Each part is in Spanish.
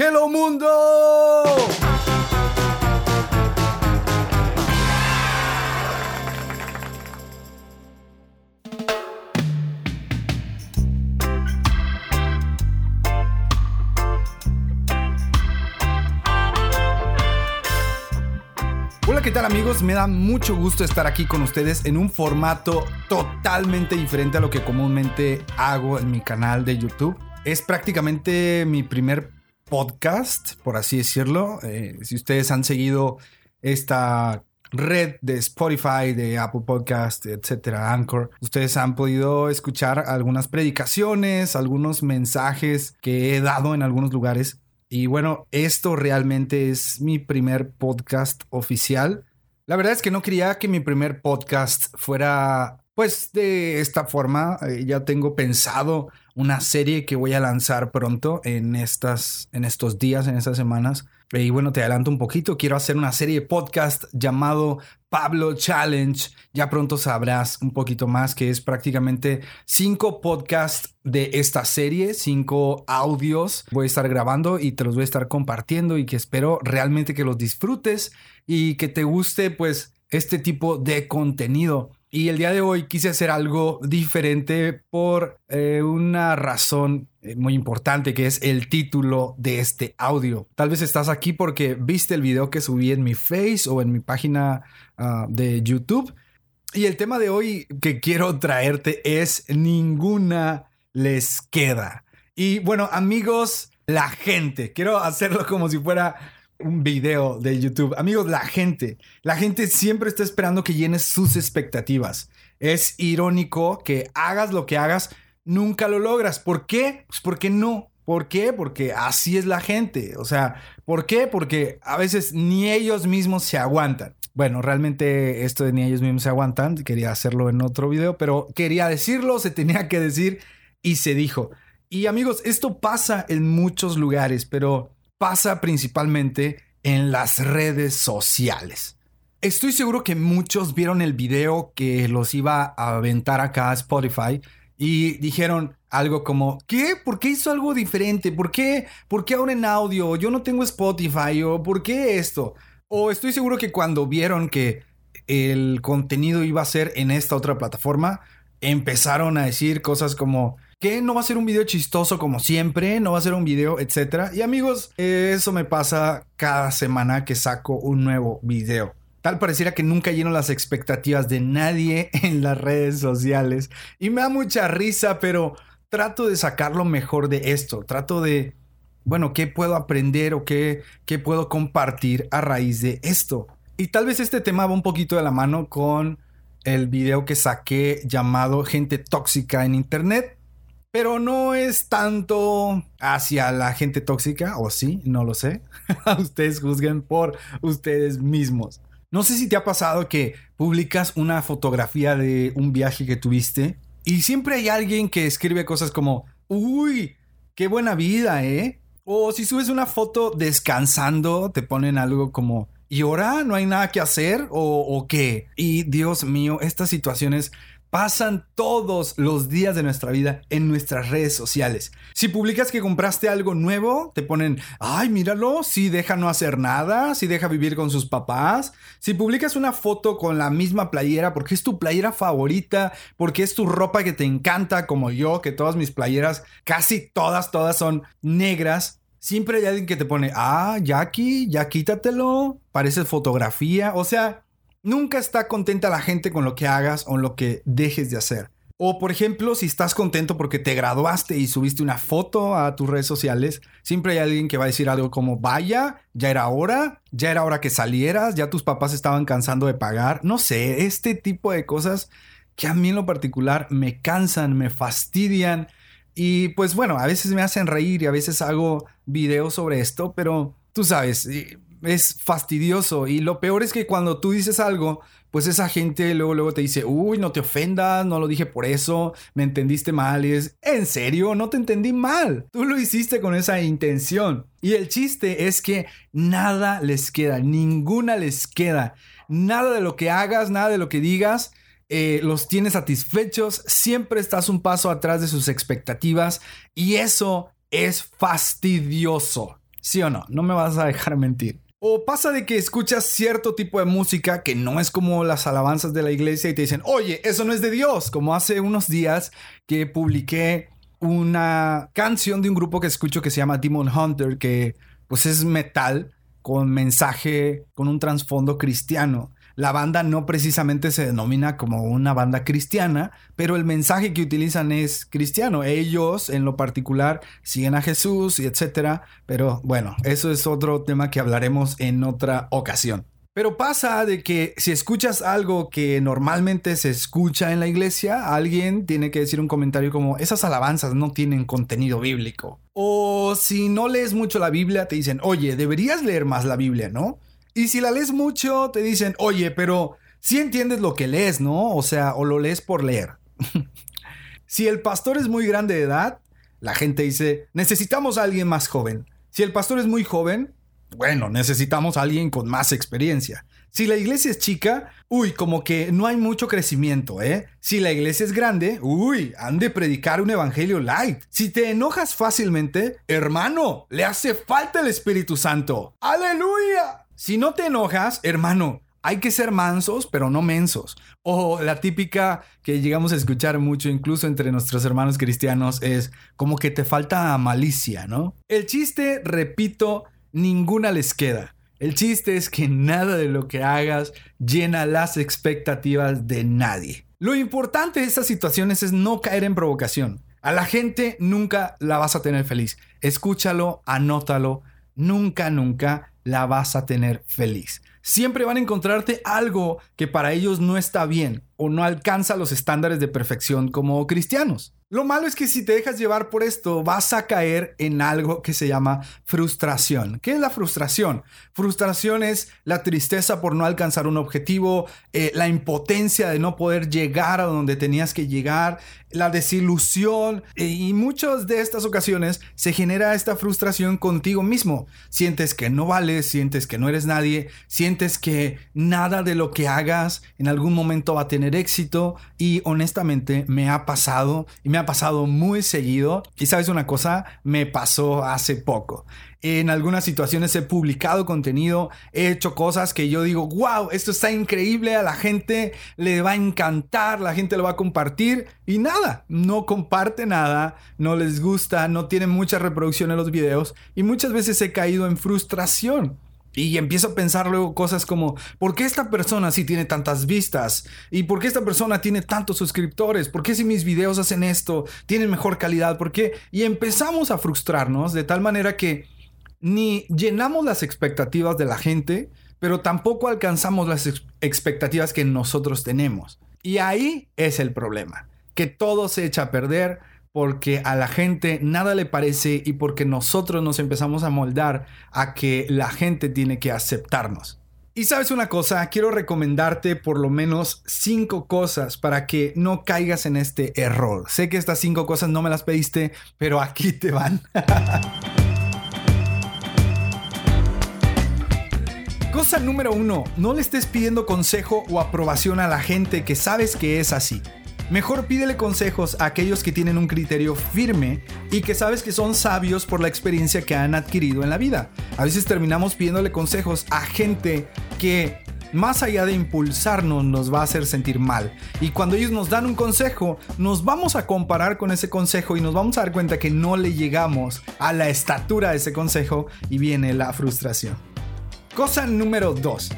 Hello mundo. Hola, ¿qué tal amigos? Me da mucho gusto estar aquí con ustedes en un formato totalmente diferente a lo que comúnmente hago en mi canal de YouTube. Es prácticamente mi primer podcast, por así decirlo. Eh, si ustedes han seguido esta red de Spotify, de Apple Podcast, etcétera, Anchor, ustedes han podido escuchar algunas predicaciones, algunos mensajes que he dado en algunos lugares y bueno, esto realmente es mi primer podcast oficial. La verdad es que no quería que mi primer podcast fuera pues de esta forma. Eh, ya tengo pensado una serie que voy a lanzar pronto en, estas, en estos días, en estas semanas. Y bueno, te adelanto un poquito. Quiero hacer una serie de podcast llamado Pablo Challenge. Ya pronto sabrás un poquito más, que es prácticamente cinco podcasts de esta serie, cinco audios. Voy a estar grabando y te los voy a estar compartiendo y que espero realmente que los disfrutes y que te guste pues este tipo de contenido. Y el día de hoy quise hacer algo diferente por eh, una razón eh, muy importante que es el título de este audio. Tal vez estás aquí porque viste el video que subí en mi Face o en mi página ah, de YouTube. Y el tema de hoy que quiero traerte es ninguna les queda. Y bueno, amigos, la gente, quiero hacerlo como si fuera un video de YouTube. Amigos, la gente, la gente siempre está esperando que llenes sus expectativas. Es irónico que hagas lo que hagas, nunca lo logras. ¿Por qué? Pues porque no. ¿Por qué? Porque así es la gente. O sea, ¿por qué? Porque a veces ni ellos mismos se aguantan. Bueno, realmente esto de ni ellos mismos se aguantan, quería hacerlo en otro video, pero quería decirlo, se tenía que decir y se dijo. Y amigos, esto pasa en muchos lugares, pero pasa principalmente en las redes sociales. Estoy seguro que muchos vieron el video que los iba a aventar acá a Spotify y dijeron algo como, ¿qué? ¿Por qué hizo algo diferente? ¿Por qué? ¿Por qué ahora en audio? Yo no tengo Spotify o ¿por qué esto? O estoy seguro que cuando vieron que el contenido iba a ser en esta otra plataforma, empezaron a decir cosas como, que no va a ser un video chistoso como siempre, no va a ser un video, etcétera. Y amigos, eso me pasa cada semana que saco un nuevo video. Tal pareciera que nunca lleno las expectativas de nadie en las redes sociales. Y me da mucha risa, pero trato de sacar lo mejor de esto. Trato de, bueno, ¿qué puedo aprender o qué, qué puedo compartir a raíz de esto? Y tal vez este tema va un poquito de la mano con el video que saqué llamado Gente Tóxica en Internet. Pero no es tanto hacia la gente tóxica, o sí, no lo sé. ustedes juzguen por ustedes mismos. No sé si te ha pasado que publicas una fotografía de un viaje que tuviste y siempre hay alguien que escribe cosas como, uy, qué buena vida, ¿eh? O si subes una foto descansando, te ponen algo como, ¿y ahora no hay nada que hacer? ¿O, o qué? Y Dios mío, estas situaciones pasan todos los días de nuestra vida en nuestras redes sociales. Si publicas que compraste algo nuevo, te ponen, ay, míralo, si deja no hacer nada, si deja vivir con sus papás. Si publicas una foto con la misma playera porque es tu playera favorita, porque es tu ropa que te encanta, como yo, que todas mis playeras, casi todas, todas son negras. Siempre hay alguien que te pone, ah, Jackie, ya quítatelo, parece fotografía. O sea, Nunca está contenta la gente con lo que hagas o lo que dejes de hacer. O por ejemplo, si estás contento porque te graduaste y subiste una foto a tus redes sociales, siempre hay alguien que va a decir algo como, vaya, ya era hora, ya era hora que salieras, ya tus papás estaban cansando de pagar. No sé, este tipo de cosas que a mí en lo particular me cansan, me fastidian. Y pues bueno, a veces me hacen reír y a veces hago videos sobre esto, pero tú sabes, es fastidioso. Y lo peor es que cuando tú dices algo, pues esa gente luego, luego te dice, uy, no te ofendas, no lo dije por eso, me entendiste mal. Y es, en serio, no te entendí mal. Tú lo hiciste con esa intención. Y el chiste es que nada les queda, ninguna les queda. Nada de lo que hagas, nada de lo que digas. Eh, los tienes satisfechos, siempre estás un paso atrás de sus expectativas y eso es fastidioso. ¿Sí o no? No me vas a dejar mentir. O pasa de que escuchas cierto tipo de música que no es como las alabanzas de la iglesia y te dicen, oye, eso no es de Dios, como hace unos días que publiqué una canción de un grupo que escucho que se llama Demon Hunter, que pues es metal con mensaje, con un trasfondo cristiano la banda no precisamente se denomina como una banda cristiana, pero el mensaje que utilizan es cristiano. Ellos en lo particular siguen a Jesús y etcétera, pero bueno, eso es otro tema que hablaremos en otra ocasión. Pero pasa de que si escuchas algo que normalmente se escucha en la iglesia, alguien tiene que decir un comentario como esas alabanzas no tienen contenido bíblico. O si no lees mucho la Biblia, te dicen, oye, deberías leer más la Biblia, ¿no? Y si la lees mucho, te dicen, oye, pero si entiendes lo que lees, ¿no? O sea, o lo lees por leer. si el pastor es muy grande de edad, la gente dice, necesitamos a alguien más joven. Si el pastor es muy joven, bueno, necesitamos a alguien con más experiencia. Si la iglesia es chica, uy, como que no hay mucho crecimiento, ¿eh? Si la iglesia es grande, uy, han de predicar un evangelio light. Si te enojas fácilmente, hermano, le hace falta el Espíritu Santo. ¡Aleluya! Si no te enojas, hermano, hay que ser mansos, pero no mensos. O la típica que llegamos a escuchar mucho, incluso entre nuestros hermanos cristianos, es como que te falta malicia, ¿no? El chiste, repito, ninguna les queda. El chiste es que nada de lo que hagas llena las expectativas de nadie. Lo importante de estas situaciones es no caer en provocación. A la gente nunca la vas a tener feliz. Escúchalo, anótalo. Nunca, nunca la vas a tener feliz. Siempre van a encontrarte algo que para ellos no está bien o no alcanza los estándares de perfección como cristianos. Lo malo es que si te dejas llevar por esto, vas a caer en algo que se llama frustración. ¿Qué es la frustración? Frustración es la tristeza por no alcanzar un objetivo, eh, la impotencia de no poder llegar a donde tenías que llegar, la desilusión eh, y muchas de estas ocasiones se genera esta frustración contigo mismo. Sientes que no vales, sientes que no eres nadie, sientes que nada de lo que hagas en algún momento va a tener éxito y honestamente me ha pasado y me ha pasado muy seguido. Y sabes una cosa, me pasó hace poco. En algunas situaciones he publicado contenido, he hecho cosas que yo digo, wow, esto está increíble, a la gente le va a encantar, la gente lo va a compartir y nada, no comparte nada, no les gusta, no tiene mucha reproducción en los videos y muchas veces he caído en frustración. Y empiezo a pensar luego cosas como, ¿por qué esta persona sí tiene tantas vistas? ¿Y por qué esta persona tiene tantos suscriptores? ¿Por qué si mis videos hacen esto, tienen mejor calidad? ¿Por qué? Y empezamos a frustrarnos de tal manera que ni llenamos las expectativas de la gente, pero tampoco alcanzamos las expectativas que nosotros tenemos. Y ahí es el problema, que todo se echa a perder porque a la gente nada le parece y porque nosotros nos empezamos a moldar a que la gente tiene que aceptarnos. Y sabes una cosa, quiero recomendarte por lo menos cinco cosas para que no caigas en este error. Sé que estas cinco cosas no me las pediste, pero aquí te van. Cosa número uno, no le estés pidiendo consejo o aprobación a la gente que sabes que es así. Mejor pídele consejos a aquellos que tienen un criterio firme y que sabes que son sabios por la experiencia que han adquirido en la vida. A veces terminamos pidiéndole consejos a gente que más allá de impulsarnos nos va a hacer sentir mal. Y cuando ellos nos dan un consejo, nos vamos a comparar con ese consejo y nos vamos a dar cuenta que no le llegamos a la estatura de ese consejo y viene la frustración. Cosa número 2.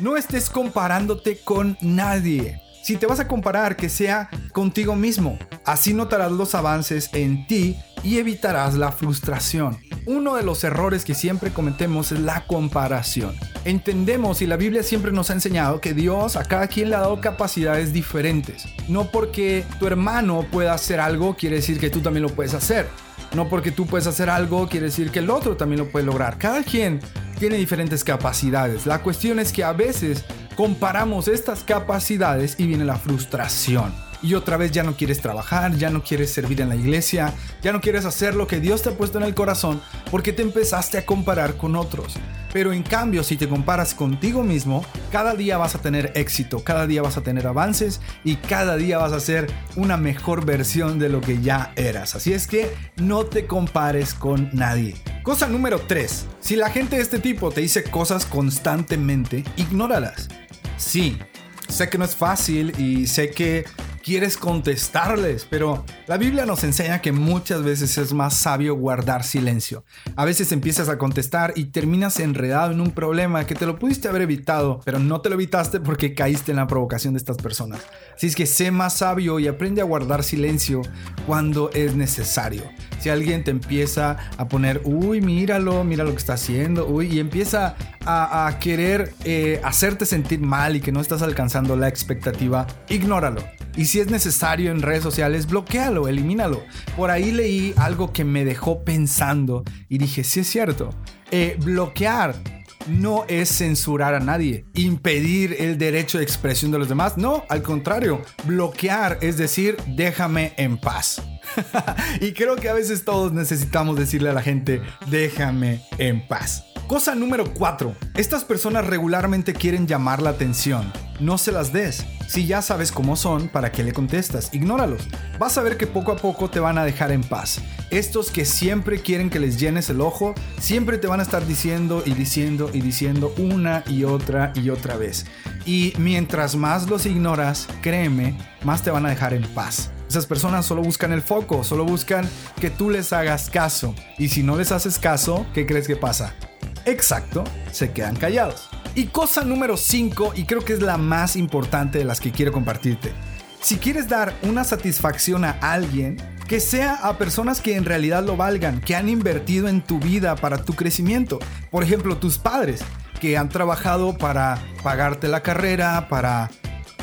No estés comparándote con nadie. Si te vas a comparar, que sea contigo mismo. Así notarás los avances en ti y evitarás la frustración. Uno de los errores que siempre cometemos es la comparación. Entendemos y la Biblia siempre nos ha enseñado que Dios a cada quien le ha dado capacidades diferentes. No porque tu hermano pueda hacer algo quiere decir que tú también lo puedes hacer. No porque tú puedes hacer algo quiere decir que el otro también lo puede lograr. Cada quien tiene diferentes capacidades. La cuestión es que a veces comparamos estas capacidades y viene la frustración. Y otra vez ya no quieres trabajar, ya no quieres servir en la iglesia, ya no quieres hacer lo que Dios te ha puesto en el corazón porque te empezaste a comparar con otros. Pero en cambio, si te comparas contigo mismo, cada día vas a tener éxito, cada día vas a tener avances y cada día vas a ser una mejor versión de lo que ya eras. Así es que no te compares con nadie. Cosa número 3. Si la gente de este tipo te dice cosas constantemente, ignóralas. Sí, sé que no es fácil y sé que quieres contestarles, pero la Biblia nos enseña que muchas veces es más sabio guardar silencio. A veces empiezas a contestar y terminas enredado en un problema que te lo pudiste haber evitado, pero no te lo evitaste porque caíste en la provocación de estas personas. Así es que sé más sabio y aprende a guardar silencio cuando es necesario. Si alguien te empieza a poner, uy, míralo, mira lo que está haciendo, uy, y empieza a, querer eh, hacerte sentir mal y que no estás alcanzando la expectativa, ignóralo. Y si es necesario en redes sociales, bloquealo, elimínalo. Por ahí leí algo que me dejó pensando y dije, sí es cierto. Eh, bloquear no es censurar a nadie, impedir el derecho de expresión de los demás. No, al contrario, bloquear es decir, déjame en paz. y creo que a veces todos necesitamos decirle a la gente, déjame en paz. Cosa número 4. Estas personas regularmente quieren llamar la atención. No se las des. Si ya sabes cómo son, ¿para qué le contestas? Ignóralos. Vas a ver que poco a poco te van a dejar en paz. Estos que siempre quieren que les llenes el ojo, siempre te van a estar diciendo y diciendo y diciendo una y otra y otra vez. Y mientras más los ignoras, créeme, más te van a dejar en paz. Esas personas solo buscan el foco, solo buscan que tú les hagas caso. Y si no les haces caso, ¿qué crees que pasa? Exacto, se quedan callados. Y cosa número 5, y creo que es la más importante de las que quiero compartirte. Si quieres dar una satisfacción a alguien, que sea a personas que en realidad lo valgan, que han invertido en tu vida para tu crecimiento. Por ejemplo, tus padres, que han trabajado para pagarte la carrera, para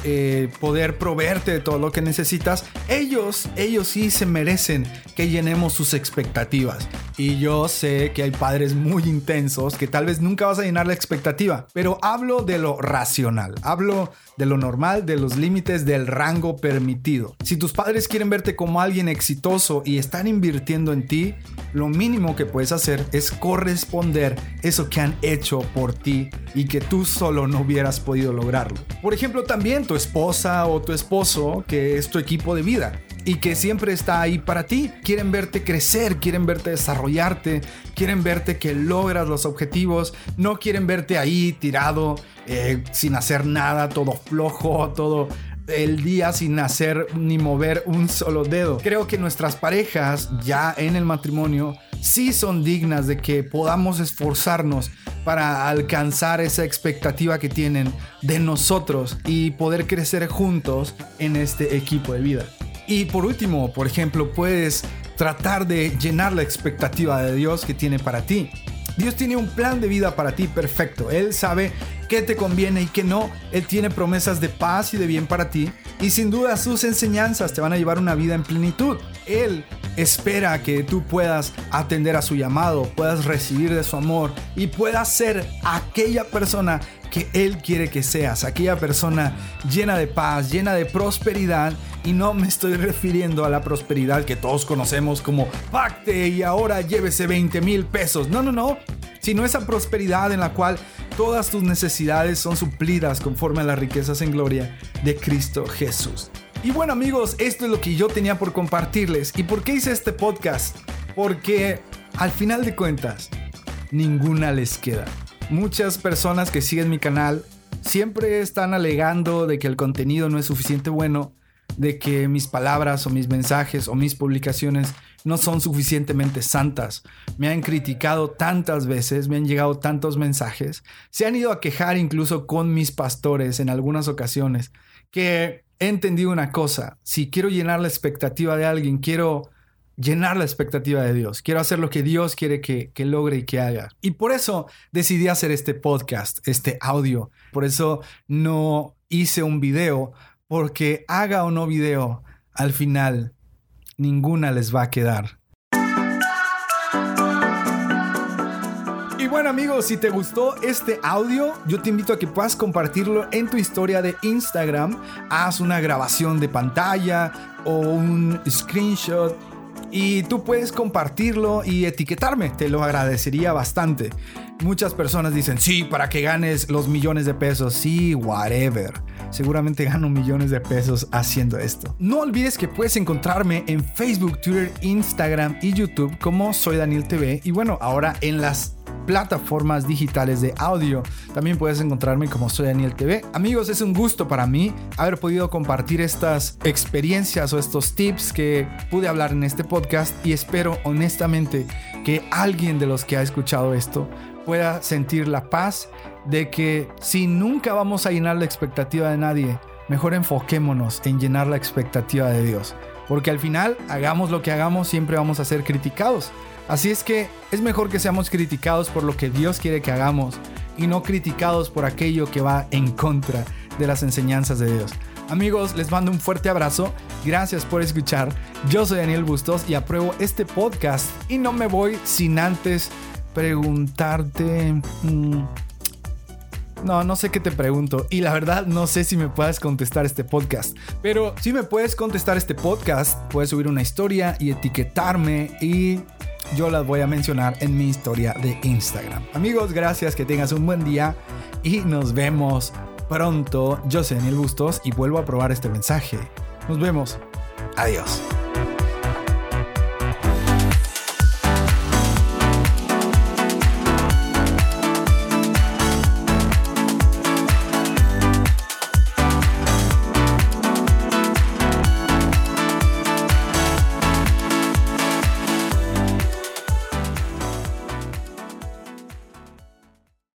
eh, poder proveerte de todo lo que necesitas, ellos, ellos sí se merecen que llenemos sus expectativas. Y yo sé que hay padres muy intensos que tal vez nunca vas a llenar la expectativa, pero hablo de lo racional, hablo de lo normal, de los límites del rango permitido. Si tus padres quieren verte como alguien exitoso y están invirtiendo en ti, lo mínimo que puedes hacer es corresponder eso que han hecho por ti y que tú solo no hubieras podido lograrlo. Por ejemplo, también tu esposa o tu esposo, que es tu equipo de vida y que siempre está ahí para ti. Quieren verte crecer, quieren verte desarrollarte, quieren verte que logras los objetivos, no quieren verte ahí tirado eh, sin hacer nada, todo flojo, todo el día sin hacer ni mover un solo dedo. Creo que nuestras parejas ya en el matrimonio sí son dignas de que podamos esforzarnos para alcanzar esa expectativa que tienen de nosotros y poder crecer juntos en este equipo de vida. Y por último, por ejemplo, puedes tratar de llenar la expectativa de Dios que tiene para ti. Dios tiene un plan de vida para ti perfecto. Él sabe qué te conviene y qué no. Él tiene promesas de paz y de bien para ti. Y sin duda sus enseñanzas te van a llevar una vida en plenitud. Él espera que tú puedas atender a su llamado, puedas recibir de su amor y puedas ser aquella persona que Él quiere que seas, aquella persona llena de paz, llena de prosperidad. Y no me estoy refiriendo a la prosperidad que todos conocemos como pacte y ahora llévese 20 mil pesos. No, no, no. Sino esa prosperidad en la cual todas tus necesidades son suplidas conforme a las riquezas en gloria de Cristo Jesús. Y bueno amigos, esto es lo que yo tenía por compartirles. ¿Y por qué hice este podcast? Porque al final de cuentas, ninguna les queda. Muchas personas que siguen mi canal siempre están alegando de que el contenido no es suficiente bueno, de que mis palabras o mis mensajes o mis publicaciones no son suficientemente santas. Me han criticado tantas veces, me han llegado tantos mensajes, se han ido a quejar incluso con mis pastores en algunas ocasiones, que he entendido una cosa, si quiero llenar la expectativa de alguien, quiero llenar la expectativa de Dios, quiero hacer lo que Dios quiere que, que, logre y que haga. Y por eso decidí hacer este podcast, este audio. Por eso no hice un video, porque haga o no video, al final ninguna les va a quedar. bueno amigos, si te gustó este audio, yo te invito a que puedas compartirlo en tu historia de Instagram. Haz una grabación de pantalla o un screenshot y tú puedes compartirlo y etiquetarme, te lo agradecería bastante. Muchas personas dicen, sí, para que ganes los millones de pesos. Sí, whatever. Seguramente gano millones de pesos haciendo esto. No olvides que puedes encontrarme en Facebook, Twitter, Instagram y YouTube como Soy Daniel TV. Y bueno, ahora en las plataformas digitales de audio. También puedes encontrarme como Soy Daniel TV. Amigos, es un gusto para mí haber podido compartir estas experiencias o estos tips que pude hablar en este podcast y espero honestamente que alguien de los que ha escuchado esto pueda sentir la paz de que si nunca vamos a llenar la expectativa de nadie, mejor enfoquémonos en llenar la expectativa de Dios. Porque al final, hagamos lo que hagamos, siempre vamos a ser criticados. Así es que es mejor que seamos criticados por lo que Dios quiere que hagamos y no criticados por aquello que va en contra de las enseñanzas de Dios. Amigos, les mando un fuerte abrazo. Gracias por escuchar. Yo soy Daniel Bustos y apruebo este podcast y no me voy sin antes preguntarte... Mm, no, no sé qué te pregunto y la verdad no sé si me puedes contestar este podcast. Pero si me puedes contestar este podcast, puedes subir una historia y etiquetarme y yo las voy a mencionar en mi historia de Instagram. Amigos, gracias, que tengas un buen día y nos vemos pronto. Yo soy Daniel Bustos y vuelvo a probar este mensaje. Nos vemos. Adiós.